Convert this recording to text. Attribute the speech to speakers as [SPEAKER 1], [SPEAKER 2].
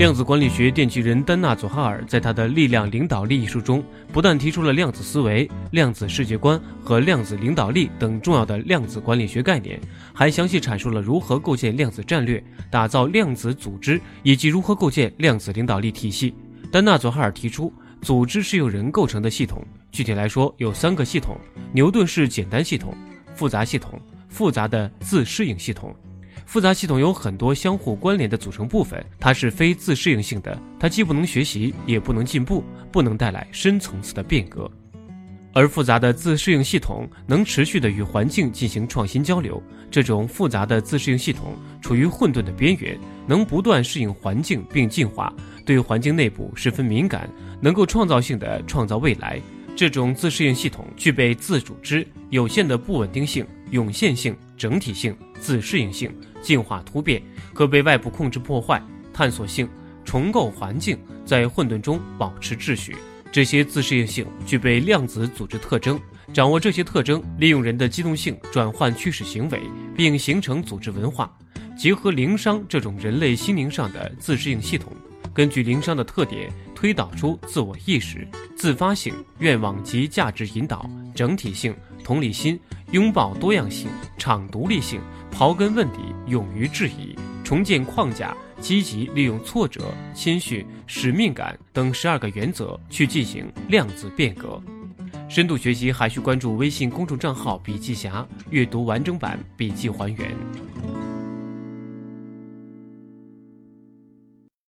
[SPEAKER 1] 量子管理学奠基人丹纳佐哈尔在他的《力量领导力》一书中，不但提出了量子思维、量子世界观和量子领导力等重要的量子管理学概念，还详细阐述了如何构建量子战略、打造量子组织以及如何构建量子领导力体系。丹纳佐哈尔提出，组织是由人构成的系统，具体来说有三个系统：牛顿式简单系统、复杂系统、复杂的自适应系统。复杂系统有很多相互关联的组成部分，它是非自适应性的，它既不能学习，也不能进步，不能带来深层次的变革。而复杂的自适应系统能持续的与环境进行创新交流。这种复杂的自适应系统处于混沌的边缘，能不断适应环境并进化，对环境内部十分敏感，能够创造性的创造未来。这种自适应系统具备自组织、有限的不稳定性、涌现性、整体性、自适应性、进化突变，可被外部控制破坏、探索性、重构环境，在混沌中保持秩序。这些自适应性具备量子组织特征，掌握这些特征，利用人的机动性转换驱使行为，并形成组织文化，结合灵商这种人类心灵上的自适应系统，根据灵商的特点。推导出自我意识、自发性、愿望及价值引导、整体性、同理心、拥抱多样性、场独立性、刨根问底、勇于质疑、重建框架、积极利用挫折、谦逊、使命感等十二个原则去进行量子变革。深度学习还需关注微信公众账号“笔记侠”，阅读完整版笔记还原。